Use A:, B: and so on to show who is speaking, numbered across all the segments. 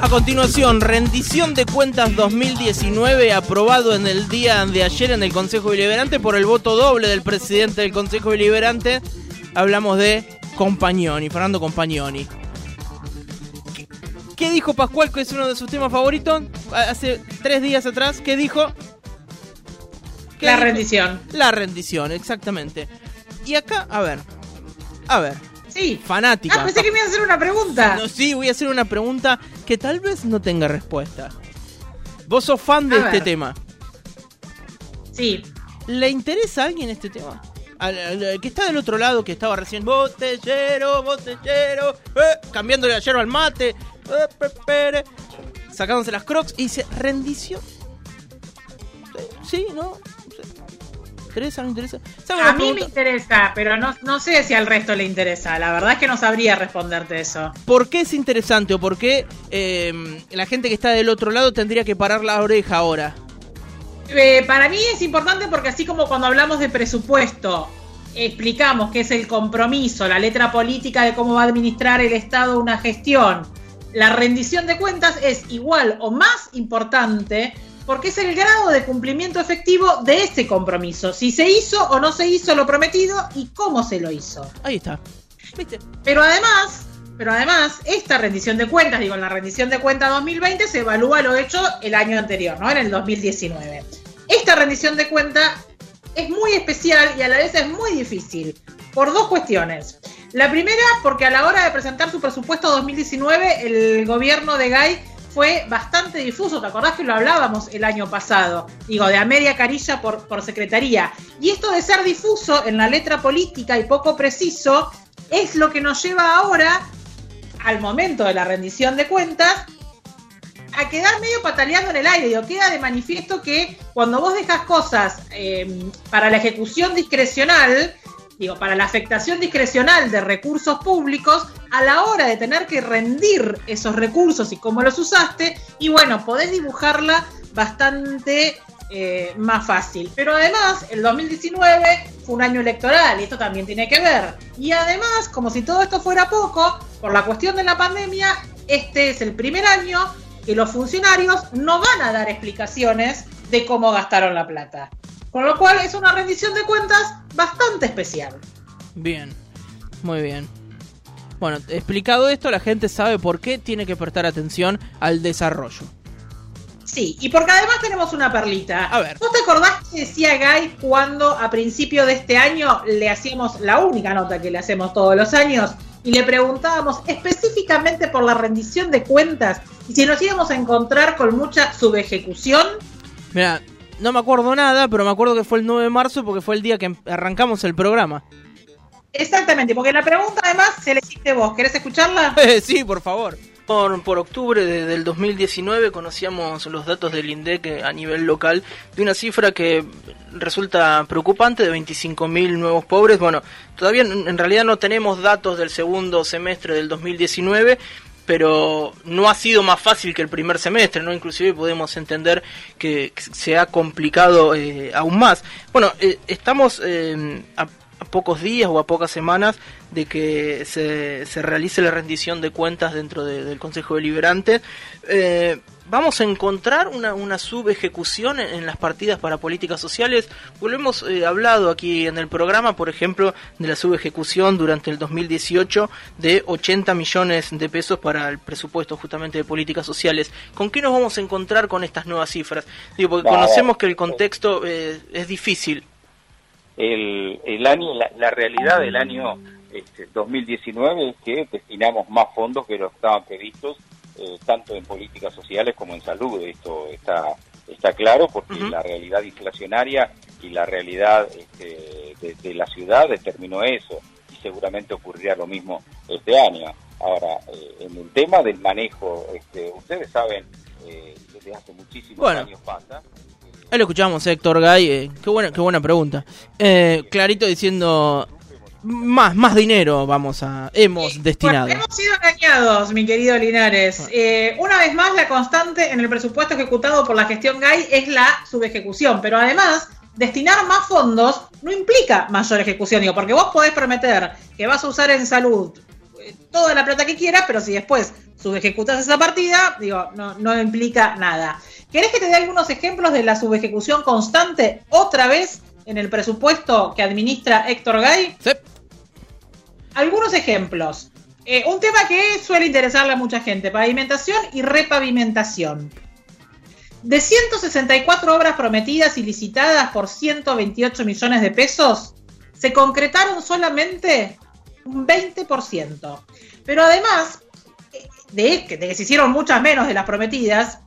A: A continuación, rendición de cuentas 2019 aprobado en el día de ayer en el Consejo Deliberante por el voto doble del presidente del Consejo Deliberante. Hablamos de Compañoni, Fernando Compañoni. ¿Qué, qué dijo Pascual, que es uno de sus temas favoritos? Hace tres días atrás, ¿qué dijo? ¿Qué
B: La
A: dijo?
B: rendición.
A: La rendición, exactamente. Y acá, a ver, a ver,
B: Sí.
A: fanática.
B: Ah, pensé que me iba a hacer una pregunta.
A: No, sí, voy a hacer una pregunta que tal vez no tenga respuesta. Vos sos fan de
B: A
A: este
B: ver.
A: tema.
B: Sí.
A: ¿Le interesa a alguien este tema? Al, al- al que está del otro lado, que estaba recién botellero, botellero, eh, cambiándole la yerba al mate, eh, pe, sacándose las crocs y dice, rendición. Eh, Sí, ¿no? ¿Interesa? ¿No interesa? ¿Sabe
B: A mí me interesa, pero no, no sé si al resto le interesa. La verdad es que no sabría responderte eso.
A: ¿Por qué es interesante o por qué eh, la gente que está del otro lado tendría que parar la oreja ahora?
B: Eh, para mí es importante porque así como cuando hablamos de presupuesto, explicamos que es el compromiso, la letra política de cómo va a administrar el Estado una gestión, la rendición de cuentas es igual o más importante porque es el grado de cumplimiento efectivo de ese compromiso, si se hizo o no se hizo lo prometido y cómo se lo hizo.
A: Ahí está. ¿Viste?
B: Pero además, pero además, esta rendición de cuentas, digo, en la rendición de cuentas 2020 se evalúa lo hecho el año anterior, ¿no? En el 2019. Esta rendición de cuentas es muy especial y a la vez es muy difícil, por dos cuestiones. La primera, porque a la hora de presentar su presupuesto 2019, el gobierno de Gay fue bastante difuso. ¿Te acordás que lo hablábamos el año pasado? Digo, de a media carilla por, por secretaría. Y esto de ser difuso en la letra política y poco preciso es lo que nos lleva ahora, al momento de la rendición de cuentas, a quedar medio pataleando en el aire. Digo, queda de manifiesto que cuando vos dejas cosas eh, para la ejecución discrecional, digo, para la afectación discrecional de recursos públicos, a la hora de tener que rendir esos recursos y cómo los usaste, y bueno, podés dibujarla bastante eh, más fácil. Pero además, el 2019 fue un año electoral y esto también tiene que ver. Y además, como si todo esto fuera poco, por la cuestión de la pandemia, este es el primer año que los funcionarios no van a dar explicaciones de cómo gastaron la plata. Con lo cual es una rendición de cuentas bastante especial.
A: Bien, muy bien. Bueno, explicado esto, la gente sabe por qué tiene que prestar atención al desarrollo.
B: Sí, y porque además tenemos una perlita.
A: A ver.
B: ¿Vos te acordás que decía Guy cuando a principio de este año le hacíamos la única nota que le hacemos todos los años y le preguntábamos específicamente por la rendición de cuentas y si nos íbamos a encontrar con mucha subejecución?
A: Mira, no me acuerdo nada, pero me acuerdo que fue el 9 de marzo porque fue el día que em- arrancamos el programa.
B: Exactamente, porque la pregunta además se la hiciste vos. ¿Querés escucharla?
A: sí, por favor. Por, por octubre de- del 2019 conocíamos los datos del INDEC eh, a nivel local de una cifra que resulta preocupante de 25.000 nuevos pobres. Bueno, todavía en realidad no tenemos datos del segundo semestre del 2019, pero no ha sido más fácil que el primer semestre, ¿no? Inclusive podemos entender que, se ha complicado eh, aún más. Bueno, eh, estamos eh, a pocos días o a pocas semanas de que se, se realice la rendición de cuentas dentro de- del Consejo Deliberante. Eh, ¿Vamos a encontrar una, una subejecución en, en las partidas para políticas sociales? Pues lo hemos eh, hablado aquí en el programa, por ejemplo, de la subejecución durante el 2018 de 80 millones de pesos para el presupuesto justamente de políticas sociales. ¿Con qué nos vamos a encontrar con estas nuevas cifras? Digo, porque
C: No,
A: conocemos que el contexto eh, es difícil.
C: El, el año, la, la realidad del año este, 2019 es que destinamos más fondos que los que estaban previstos, eh, tanto en políticas sociales como en salud. Esto está, está claro porque la realidad inflacionaria y la realidad este, de, de la ciudad determinó eso y seguramente ocurrirá lo mismo este año. Ahora, eh, en el tema del manejo, este, ustedes saben, eh, desde hace muchísimos
A: Bueno.
C: años pasa,
A: Ahí lo escuchamos, Héctor Gay. eh, qué, buena, qué buena pregunta. Eh, clarito diciendo, más, más dinero vamos a, hemos destinado.
B: Bueno, hemos sido engañados, mi querido Linares. Eh, una vez más, la constante en el presupuesto ejecutado por la gestión GAI es la subejecución, pero además, destinar más fondos no implica mayor ejecución, digo, porque vos podés prometer que vas a usar en salud eh, toda la plata que quieras, pero si después subejecutas esa partida, digo, no, no implica nada. ¿Querés que te dé algunos ejemplos de la subejecución constante otra vez en el presupuesto que administra Héctor Gay? Sí. Algunos ejemplos. Eh, un tema que suele interesarle a mucha gente, pavimentación y repavimentación. De 164 obras prometidas y licitadas por 128 millones de pesos, se concretaron solamente un 20%. Pero además, eh, de, que se hicieron muchas menos de las prometidas,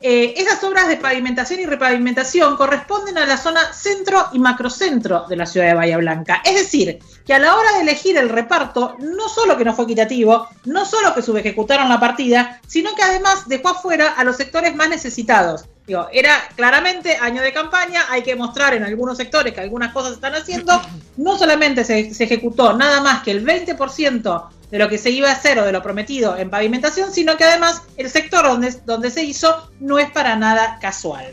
B: eh, esas obras de pavimentación y repavimentación corresponden a la zona centro y macrocentro de la ciudad de Bahía Blanca. Es decir, que a la hora de elegir el reparto, no solo que no fue equitativo, no solo que subejecutaron la partida, sino que además dejó afuera a los sectores más necesitados. Digo, era claramente año de campaña, hay que mostrar en algunos sectores que algunas cosas están haciendo. No solamente se, se ejecutó nada más que el 20% de lo que se iba a hacer o de lo prometido en pavimentación, sino que además el sector donde, donde se hizo no es para nada casual.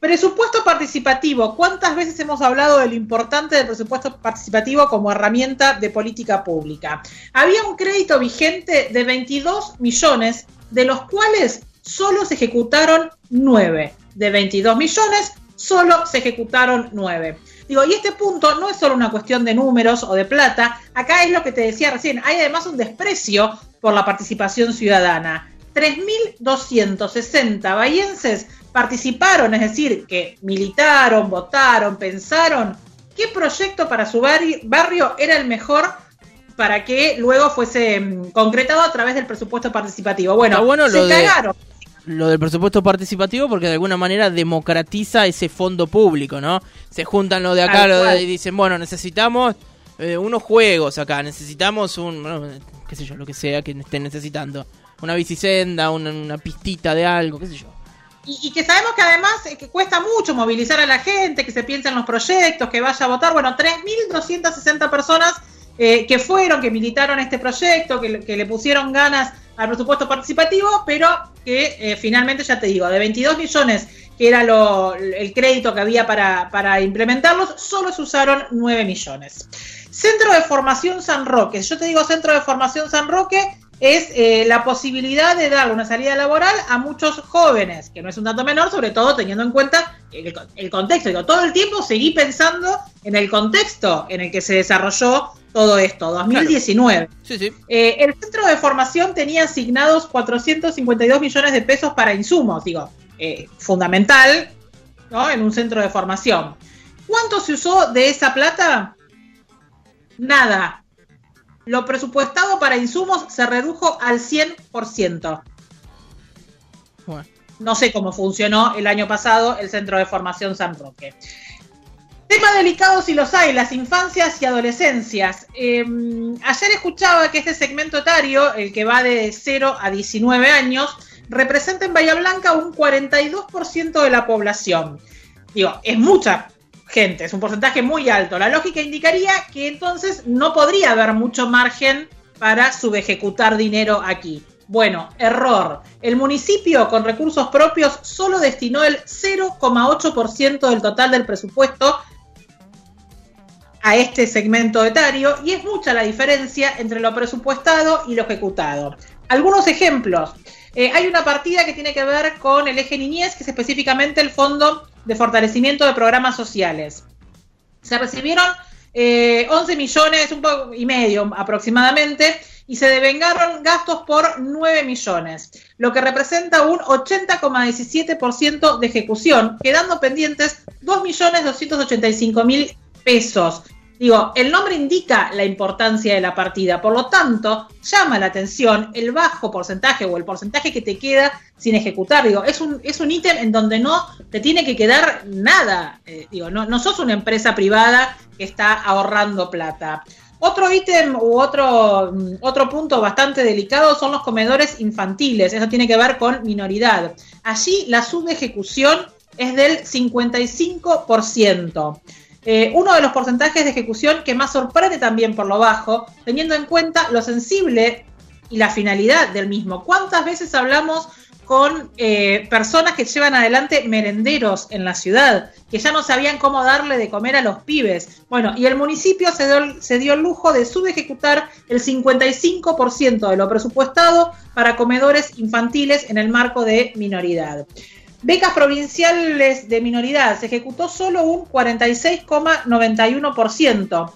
B: Presupuesto participativo. ¿Cuántas veces hemos hablado de lo importante del presupuesto participativo como herramienta de política pública? Había un crédito vigente de 22 millones, de los cuales solo se ejecutaron 9. De 22 millones, solo se ejecutaron 9. Digo, y este punto no es solo una cuestión de números o de plata, acá es lo que te decía recién, hay además un desprecio por la participación ciudadana. 3.260 bahienses participaron, es decir, que militaron, votaron, pensaron qué proyecto para su barrio era el mejor para que luego fuese mm, concretado a través del presupuesto participativo. Bueno,
A: bueno se cagaron lo del presupuesto participativo porque de alguna manera democratiza ese fondo público, ¿no? Se juntan lo de acá y dicen, bueno, necesitamos eh, unos juegos acá, necesitamos un, qué sé yo, lo que sea que estén necesitando. Una bicisenda, una, pistita de algo, qué sé yo.
B: Y, que sabemos que además eh, que cuesta mucho movilizar a la gente, que se piensa en los proyectos, que vaya a votar. Bueno, 3.260 personas que fueron, que militaron este proyecto, que, le pusieron ganas al presupuesto participativo, pero que eh, finalmente, ya te digo, de 22 millones, que era el crédito que había para, implementarlos, solo se usaron 9 millones. Centro de Formación San Roque. Yo te digo Centro de Formación San Roque, es eh, la posibilidad de dar una salida laboral a muchos jóvenes, que no es un dato menor, sobre todo teniendo en cuenta el, el contexto. Digo, todo el tiempo seguí pensando en el contexto en el que se desarrolló todo esto, 2019. Eh, el centro de formación tenía asignados 452 millones de pesos para insumos, digo, eh, fundamental, ¿no? En un centro de formación. ¿Cuánto se usó de esa plata? Nada. Lo presupuestado para insumos se redujo al 100%. No sé cómo funcionó el año pasado el centro de formación San Roque. Temas delicados si los hay, las infancias y adolescencias. Em, ayer escuchaba que este segmento etario, el que va de 0 a 19 años, representa en Bahía Blanca un 42% de la población. Digo, es mucha gente, es un porcentaje muy alto. La lógica indicaría que entonces no podría haber mucho margen para subejecutar dinero aquí. Bueno, error. El municipio con recursos propios solo destinó el 0,8% del total del presupuesto a este segmento etario y es mucha la diferencia entre lo presupuestado y lo ejecutado. Algunos ejemplos. Eh, hay una partida que tiene que ver con el eje niñez, que es específicamente el Fondo de Fortalecimiento de Programas Sociales. Se recibieron 11 eh, millones un poco y medio aproximadamente y se devengaron gastos por 9 millones, lo que representa un 80,17% de ejecución, quedando pendientes 2.285.000 pesos. Digo, el nombre indica la importancia de la partida, por lo tanto, llama la atención el bajo porcentaje o el porcentaje que te queda sin ejecutar. Digo, es un, es un ítem en donde no te tiene que quedar nada. Eh, digo, no, no sos una empresa privada que está ahorrando plata. Otro ítem u otro, mm, otro punto bastante delicado son los comedores infantiles. Eso tiene que ver con minoridad. Allí la subejecución es del 55%. Eh, uno de los porcentajes de ejecución que más sorprende también por lo bajo, teniendo en cuenta lo sensible y la finalidad del mismo. ¿Cuántas veces hablamos con eh, personas que llevan adelante merenderos en la ciudad, que ya no sabían cómo darle de comer a los pibes. Bueno, y el municipio se dio, se dio el lujo de subejecutar el 55% de lo presupuestado para comedores infantiles en el marco de minoridad. Becas provinciales de minoridad, se ejecutó solo un 46,91%.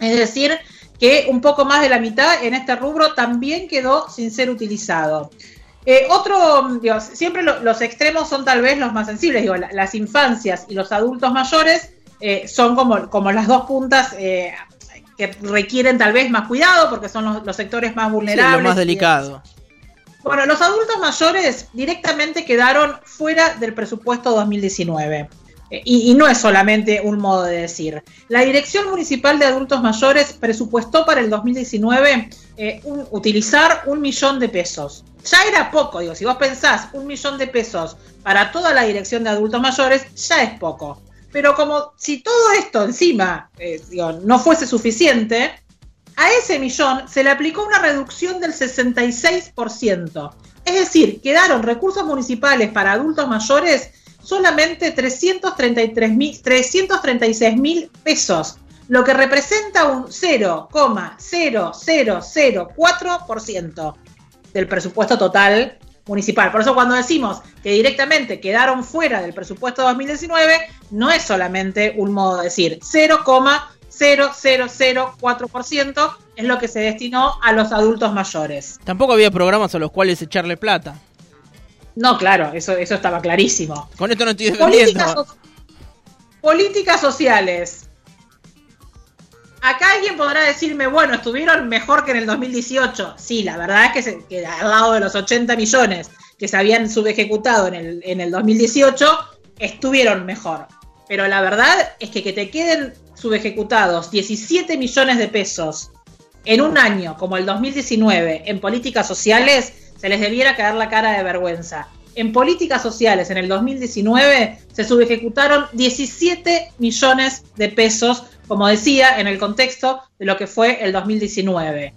B: Es decir, que un poco más de la mitad en este rubro también quedó sin ser utilizado. Eh, otro, digo, siempre los extremos son tal vez los más sensibles, digo, las infancias y los adultos mayores eh, son como, como las dos puntas eh, que requieren tal vez más cuidado porque son los, sectores más vulnerables.
A: lo más delicado.
B: Bueno, los adultos mayores directamente quedaron fuera del presupuesto 2019. Y, no es solamente un modo de decir. La Dirección Municipal de Adultos Mayores presupuestó para el 2019 utilizar un millón de pesos ya era poco, digo, si vos pensás un millón de pesos para toda la dirección de adultos mayores, ya es poco. Pero como si todo esto encima eh, no fuese suficiente, a ese millón se le aplicó una reducción del 66%. Es decir, quedaron recursos municipales para adultos mayores solamente 336 mil pesos, lo que representa un 0,0004% del presupuesto total municipal. Por eso cuando decimos que directamente quedaron fuera del presupuesto 2019, no es solamente un modo de decir 0,0004% es lo que se destinó a los adultos mayores.
A: Tampoco había programas a los cuales echarle plata.
B: No, claro, eso, eso estaba clarísimo.
A: Con esto no estoy defendiendo.
B: Políticas, políticas sociales. Acá alguien podrá decirme, bueno, estuvieron mejor que en el 2018. Sí, la verdad es que, se, al lado de los 80 millones que se habían subejecutado en el, en el 2018, estuvieron mejor. Pero la verdad es que que te queden subejecutados 17 millones de pesos en un año como el 2019 en políticas sociales, se les debiera caer la cara de vergüenza. En políticas sociales en el 2019 se subejecutaron 17 millones de pesos como decía, en el contexto de lo que fue el 2019.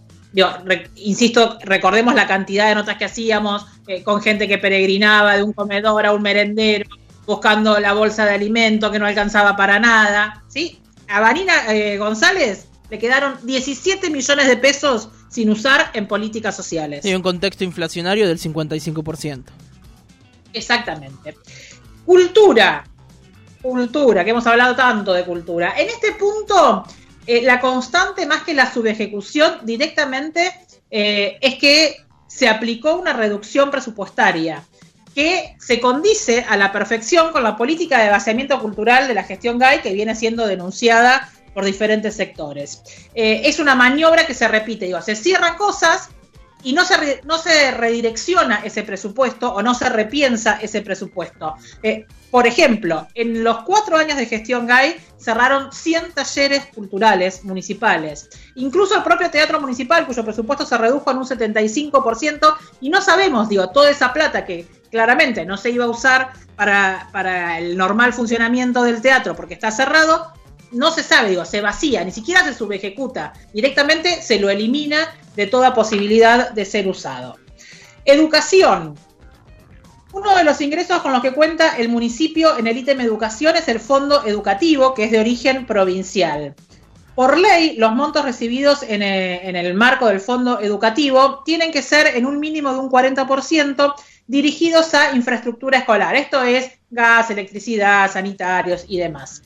B: insisto, recordemos la cantidad de notas que hacíamos eh, con gente que peregrinaba de un comedor a un merendero, buscando la bolsa de alimento que no alcanzaba para nada. ¿sí? A Vanina eh, González le quedaron 17 millones de pesos sin usar en políticas sociales.
A: Y un contexto inflacionario del 55%.
B: Exactamente. Cultura cultura, que hemos hablado tanto de cultura. En este punto, eh, la constante más que la subejecución directamente eh, es que se aplicó una reducción presupuestaria que se condice a la perfección con la política de vaciamiento cultural de la gestión GAI que viene siendo denunciada por diferentes sectores. Eh, es una maniobra que se repite, digo, se cierran cosas y no se, no se redirecciona ese presupuesto o no se repiensa ese presupuesto. Eh, por ejemplo, en los cuatro años de gestión GAI cerraron 100 talleres culturales municipales. Incluso el propio teatro municipal, cuyo presupuesto se redujo en un 75%, y no sabemos, digo, toda esa plata que claramente no se iba a usar para, para el normal funcionamiento del teatro porque está cerrado, no se sabe, digo, se vacía, ni siquiera se subejecuta, directamente se lo elimina de toda posibilidad de ser usado. Educación. Uno de los ingresos con los que cuenta el municipio en el ítem educación es el fondo educativo, que es de origen provincial. Por ley, los montos recibidos en el, en el marco del fondo educativo tienen que ser en un mínimo de un 40% dirigidos a infraestructura escolar. Esto es gas, electricidad, sanitarios y demás.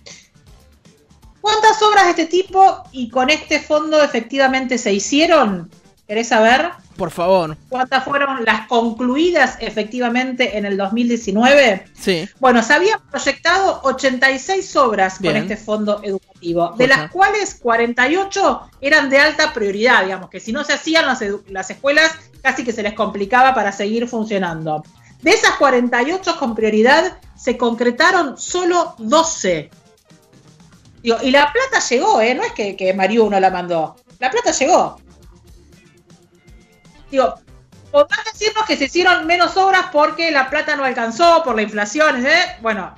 B: ¿Cuántas obras de este tipo y con este fondo efectivamente se hicieron? ¿Querés saber?
A: Por favor.
B: ¿Cuántas fueron las concluidas efectivamente en el 2019?
A: Sí.
B: Bueno, se habían proyectado 86 obras con este fondo educativo, de las cuales 48 eran de alta prioridad, digamos, que si no se hacían las, las escuelas casi que se les complicaba para seguir funcionando. De esas 48 con prioridad, se concretaron solo 12 y la plata llegó, ¿eh? No es que, que Mariu no la mandó. La plata llegó. Digo, podrán decirnos que se hicieron menos obras porque la plata no alcanzó, por la inflación, ¿eh? Bueno,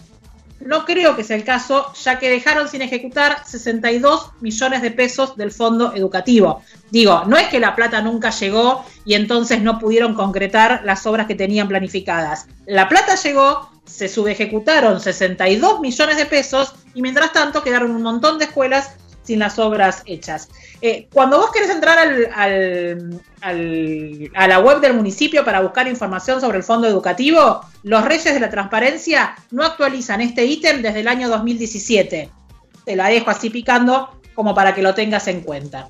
B: no creo que sea el caso, ya que dejaron sin ejecutar 62 millones de pesos del fondo educativo. Digo, no es que la plata nunca llegó y entonces no pudieron concretar las obras que tenían planificadas. La plata llegó, se subejecutaron 62 millones de pesos y mientras tanto quedaron un montón de escuelas sin las obras hechas. Eh, cuando vos querés entrar al, a la web del municipio para buscar información sobre el fondo educativo, los Reyes de la Transparencia no actualizan este ítem desde el año 2017. Te la dejo así picando como para que lo tengas en cuenta.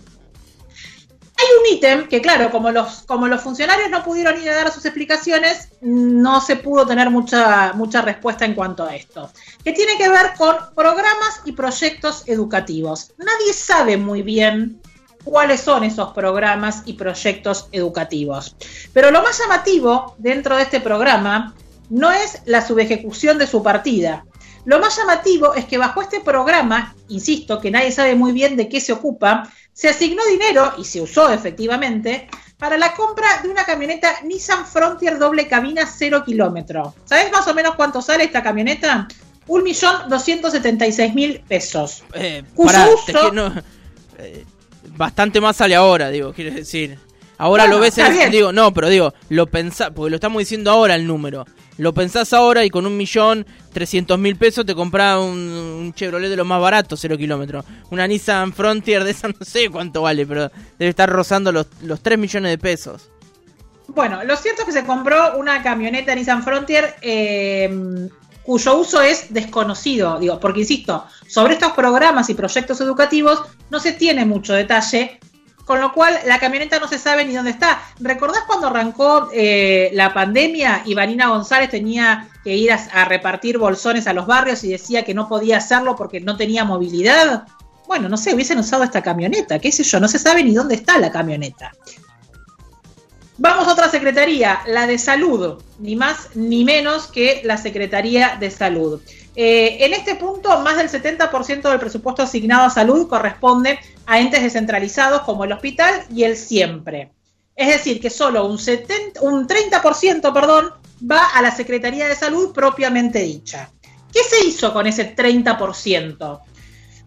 B: Hay un ítem que, claro, como los, como los funcionarios no pudieron ir a dar sus explicaciones, no se pudo tener mucha, mucha respuesta en cuanto a esto, que tiene que ver con programas y proyectos educativos. Nadie sabe muy bien cuáles son esos programas y proyectos educativos. Pero lo más llamativo dentro de este programa no es la subejecución de su partida. Lo más llamativo es que bajo este programa, insisto, que nadie sabe muy bien de qué se ocupa, se asignó dinero, y se usó efectivamente, para la compra de una camioneta Nissan Frontier doble cabina 0 kilómetro. ¿Sabes más o menos cuánto sale esta camioneta? 1.276.000 pesos.
A: Eh, uso... Eh, bastante más sale ahora, digo, quiere decir. Ahora lo ves, en, digo, no, pero digo, lo pensás, porque lo estamos diciendo ahora el número. Lo pensás ahora y con un millón trescientos mil pesos te compras un, Chevrolet de los más baratos, cero kilómetros. Una Nissan Frontier de esa no sé cuánto vale, pero debe estar rozando los, los 3 millones de pesos.
B: Bueno, lo cierto es que se compró una camioneta Nissan Frontier eh, cuyo uso es desconocido, digo, porque insisto, sobre estos programas y proyectos educativos no se tiene mucho detalle, con lo cual la camioneta no se sabe ni dónde está. ¿Recordás cuando arrancó eh, la pandemia y Vanina González tenía que ir a, repartir bolsones a los barrios y decía que no podía hacerlo porque no tenía movilidad? Bueno, no sé, hubiesen usado esta camioneta, qué sé yo, no se sabe ni dónde está la camioneta. Vamos a otra secretaría, la de salud, ni más ni menos que la Secretaría de Salud. Eh, en este punto, más del 70% del presupuesto asignado a salud corresponde entes descentralizados como el hospital y el siempre. Es decir, que solo un, 70, un 30% perdón, va a la Secretaría de Salud propiamente dicha. ¿Qué se hizo con ese 30%?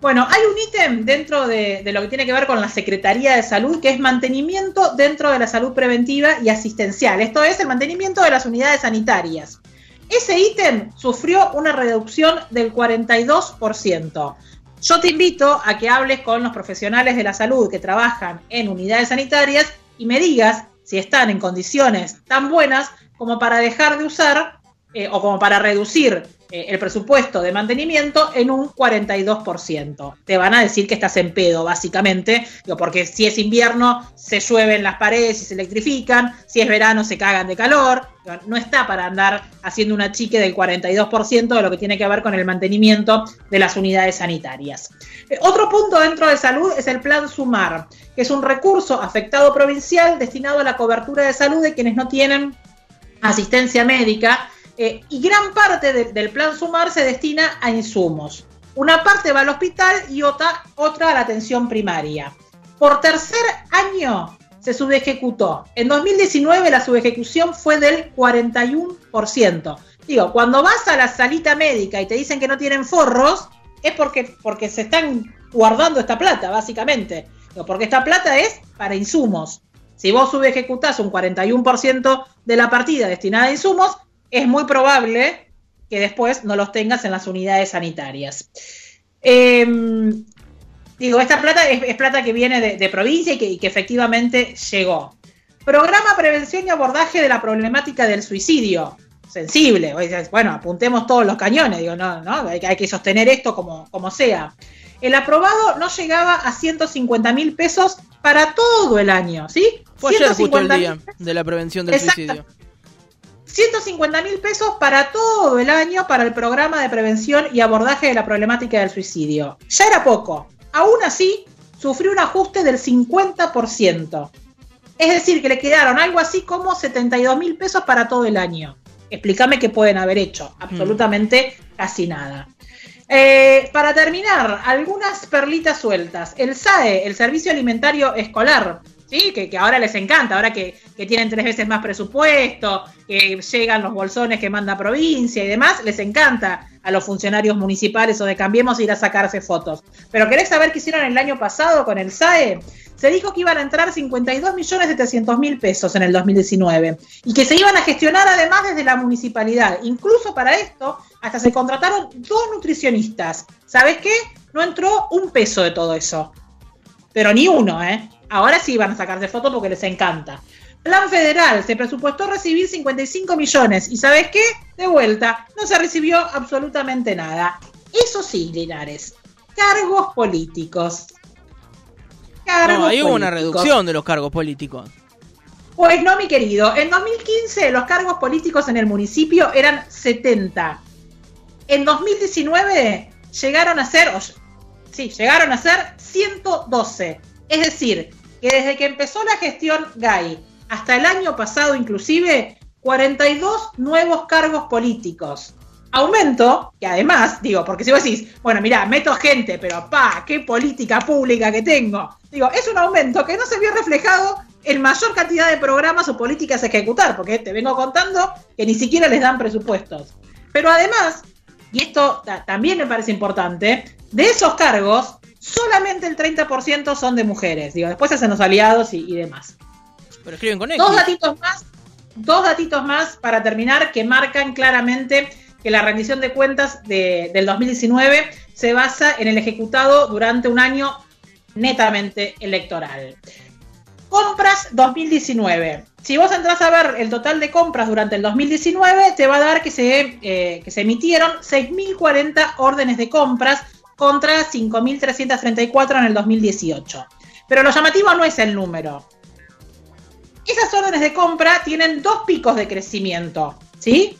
B: Bueno, hay un ítem dentro de, de, lo que tiene que ver con la Secretaría de Salud, que es mantenimiento dentro de la salud preventiva y asistencial. Esto es el mantenimiento de las unidades sanitarias. Ese ítem sufrió una reducción del 42%. Yo te invito a que hables con los profesionales de la salud que trabajan en unidades sanitarias y me digas si están en condiciones tan buenas como para dejar de usar eh, o como para reducir eh, el presupuesto de mantenimiento en un 42%. Te van a decir que estás en pedo, básicamente, porque si es invierno se llueven las paredes y se electrifican, si es verano se cagan de calor, no está para andar haciendo una chique del 42% de lo que tiene que ver con el mantenimiento de las unidades sanitarias. Eh, otro punto dentro de salud es el plan Sumar, que es un recurso afectado provincial destinado a la cobertura de salud de quienes no tienen asistencia médica eh, y gran parte del plan Sumar se destina a insumos. Una parte va al hospital y otra, otra a la atención primaria. Por tercer año se subejecutó. En 2019 la subejecución fue del 41%. Digo, cuando vas a la salita médica y te dicen que no tienen forros, es porque, porque se están guardando esta plata, básicamente. porque esta plata es para insumos. Si vos subejecutás un 41% de la partida destinada a insumos, es muy probable que después no los tengas en las unidades sanitarias. Em, digo, esta plata es, plata que viene de, provincia y que, efectivamente llegó. Programa Prevención y Abordaje de la Problemática del Suicidio. Sensible. Bueno, apuntemos todos los cañones, digo, no, no, hay, que sostener esto como, como sea. El aprobado no llegaba a 150 mil pesos para todo el año, ¿sí?
A: Fue ayer justo el día de la prevención del suicidio.
B: 150 mil pesos para todo el año para el programa de prevención y abordaje de la problemática del suicidio. Ya era poco. Aún así, sufrió un ajuste del 50%. Es decir, que le quedaron algo así como 72 mil pesos para todo el año. Explícame qué pueden haber hecho. Absolutamente casi nada. Eh, para terminar, algunas perlitas sueltas. El SAE, el Servicio Alimentario Escolar, ¿sí? Que, que ahora les encanta, ahora que, que, tienen tres veces más presupuesto, que llegan los bolsones que manda provincia y demás, les encanta a los funcionarios municipales o de Cambiemos ir a sacarse fotos. Pero ¿querés saber qué hicieron el año pasado con el SAE? Se dijo que iban a entrar 52 millones 700 mil pesos en el 2019 y que se iban a gestionar además desde la municipalidad. Incluso para esto, hasta se contrataron dos nutricionistas. ¿Sabes qué? No entró un peso de todo eso. Pero ni uno, ¿eh? Ahora sí van a sacarse fotos porque les encanta. Plan federal, se presupuestó recibir 55 millones y ¿sabes qué? De vuelta, no se recibió absolutamente nada. Eso sí, Linares, cargos políticos.
A: Cargos no, ahí hubo una reducción de los cargos políticos.
B: Pues no, mi querido. En 2015 los cargos políticos en el municipio eran 70. En 2019 llegaron a ser, sí, llegaron a ser 112. Es decir, que desde que empezó la gestión GAI hasta el año pasado inclusive, 42 nuevos cargos políticos. Aumento, que además, digo, porque si vos decís, bueno, mira, meto gente, pero pa, qué política pública que tengo. Digo, es un aumento que no se vio reflejado en mayor cantidad de programas o políticas a ejecutar, porque te vengo contando que ni siquiera les dan presupuestos. Pero además, y esto también me parece importante, de esos cargos, solamente el 30% son de mujeres. Digo, después hacen los aliados y, demás.
A: Pero escriben con
B: Dos datitos más, dos datitos más para terminar que marcan claramente que la rendición de cuentas del 2019 se basa en el ejecutado durante un año netamente electoral. Compras 2019. Si vos entras a ver el total de compras durante el 2019, te va a dar que se, eh, que se emitieron 6.040 órdenes de compras contra 5.334 en el 2018. Pero lo llamativo no es el número. Esas órdenes de compra tienen dos picos de crecimiento, ¿sí?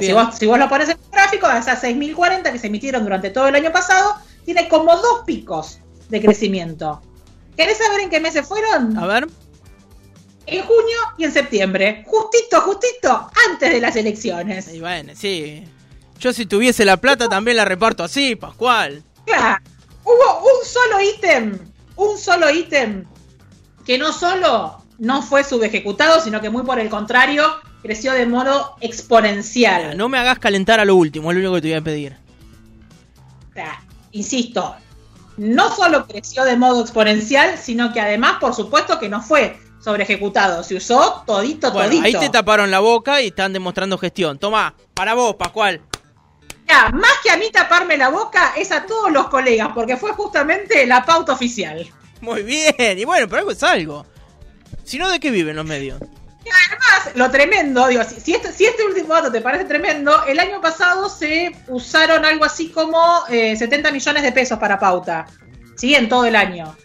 B: Si vos, si vos, lo pones en el gráfico, esas 6.040 que se emitieron durante todo el año pasado, tiene como dos picos de crecimiento. ¿Querés saber en qué meses fueron?
A: A ver.
B: En junio y en septiembre. Justito, justito, antes de las elecciones.
A: Y bueno, sí. Yo si tuviese la plata también la reparto así, Pascual.
B: Claro, hubo un solo ítem, un solo ítem que no solo no fue subejecutado, sino que muy por el contrario, creció de modo exponencial.
A: No me hagas calentar a lo último, es lo único que te voy a pedir.
B: O sea, insisto, no solo creció de modo exponencial, sino que además, por supuesto, que no fue sobre ejecutado, se usó todito, todito.
A: Ahí te taparon la boca y están demostrando gestión. Toma, para vos, Pascual
B: más que a mí taparme la boca, es a todos los colegas, porque fue justamente la pauta oficial.
A: Muy bien, y bueno, pero algo es algo. Si no, ¿de qué viven los medios?
B: Y además, lo tremendo, digo, si, este, si este último dato te parece tremendo, el año pasado se usaron algo así como 70 eh, millones de pesos para pauta, ¿sí? En todo el año.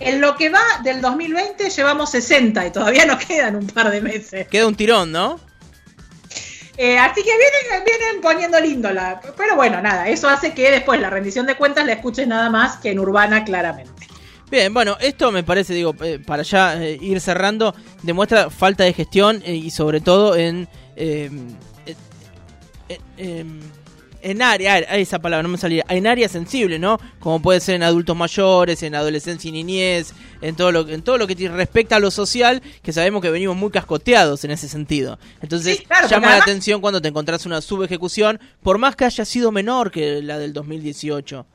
B: En lo que va del 2020 llevamos 60 y todavía nos quedan un par de meses.
A: Queda un tirón, ¿no?
B: Eh, así que vienen, vienen poniendo lindo la. Pero bueno, nada, eso hace que después la rendición de cuentas la escuches nada más que en Urbana claramente.
A: Bien, bueno, esto me parece, digo, eh, para ya eh, ir cerrando, demuestra falta de gestión y sobre todo en en área, esa palabra no me salía, en áreas sensibles, ¿no? Como puede ser en adultos mayores, en adolescencia y niñez, en todo lo en todo lo que respecta a lo social, que sabemos que venimos muy cascoteados en ese sentido. Entonces, llama la atención cuando te encontrás una subejecución, por más que haya sido menor que la del 2018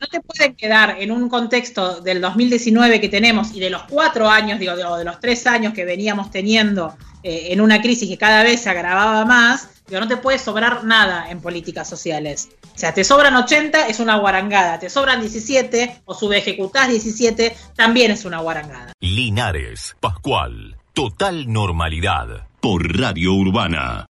B: no te pueden quedar en un contexto del 2019 que tenemos y de los cuatro años, digo, de, de los tres años que veníamos teniendo eh, en una crisis que cada vez se agravaba más, digo, no te puede sobrar nada en políticas sociales. O sea, te sobran 80, es una guarangada. Te sobran 17 o subejecutás 17, también es una guarangada.
D: Linares, Pascual, total normalidad por Radio Urbana.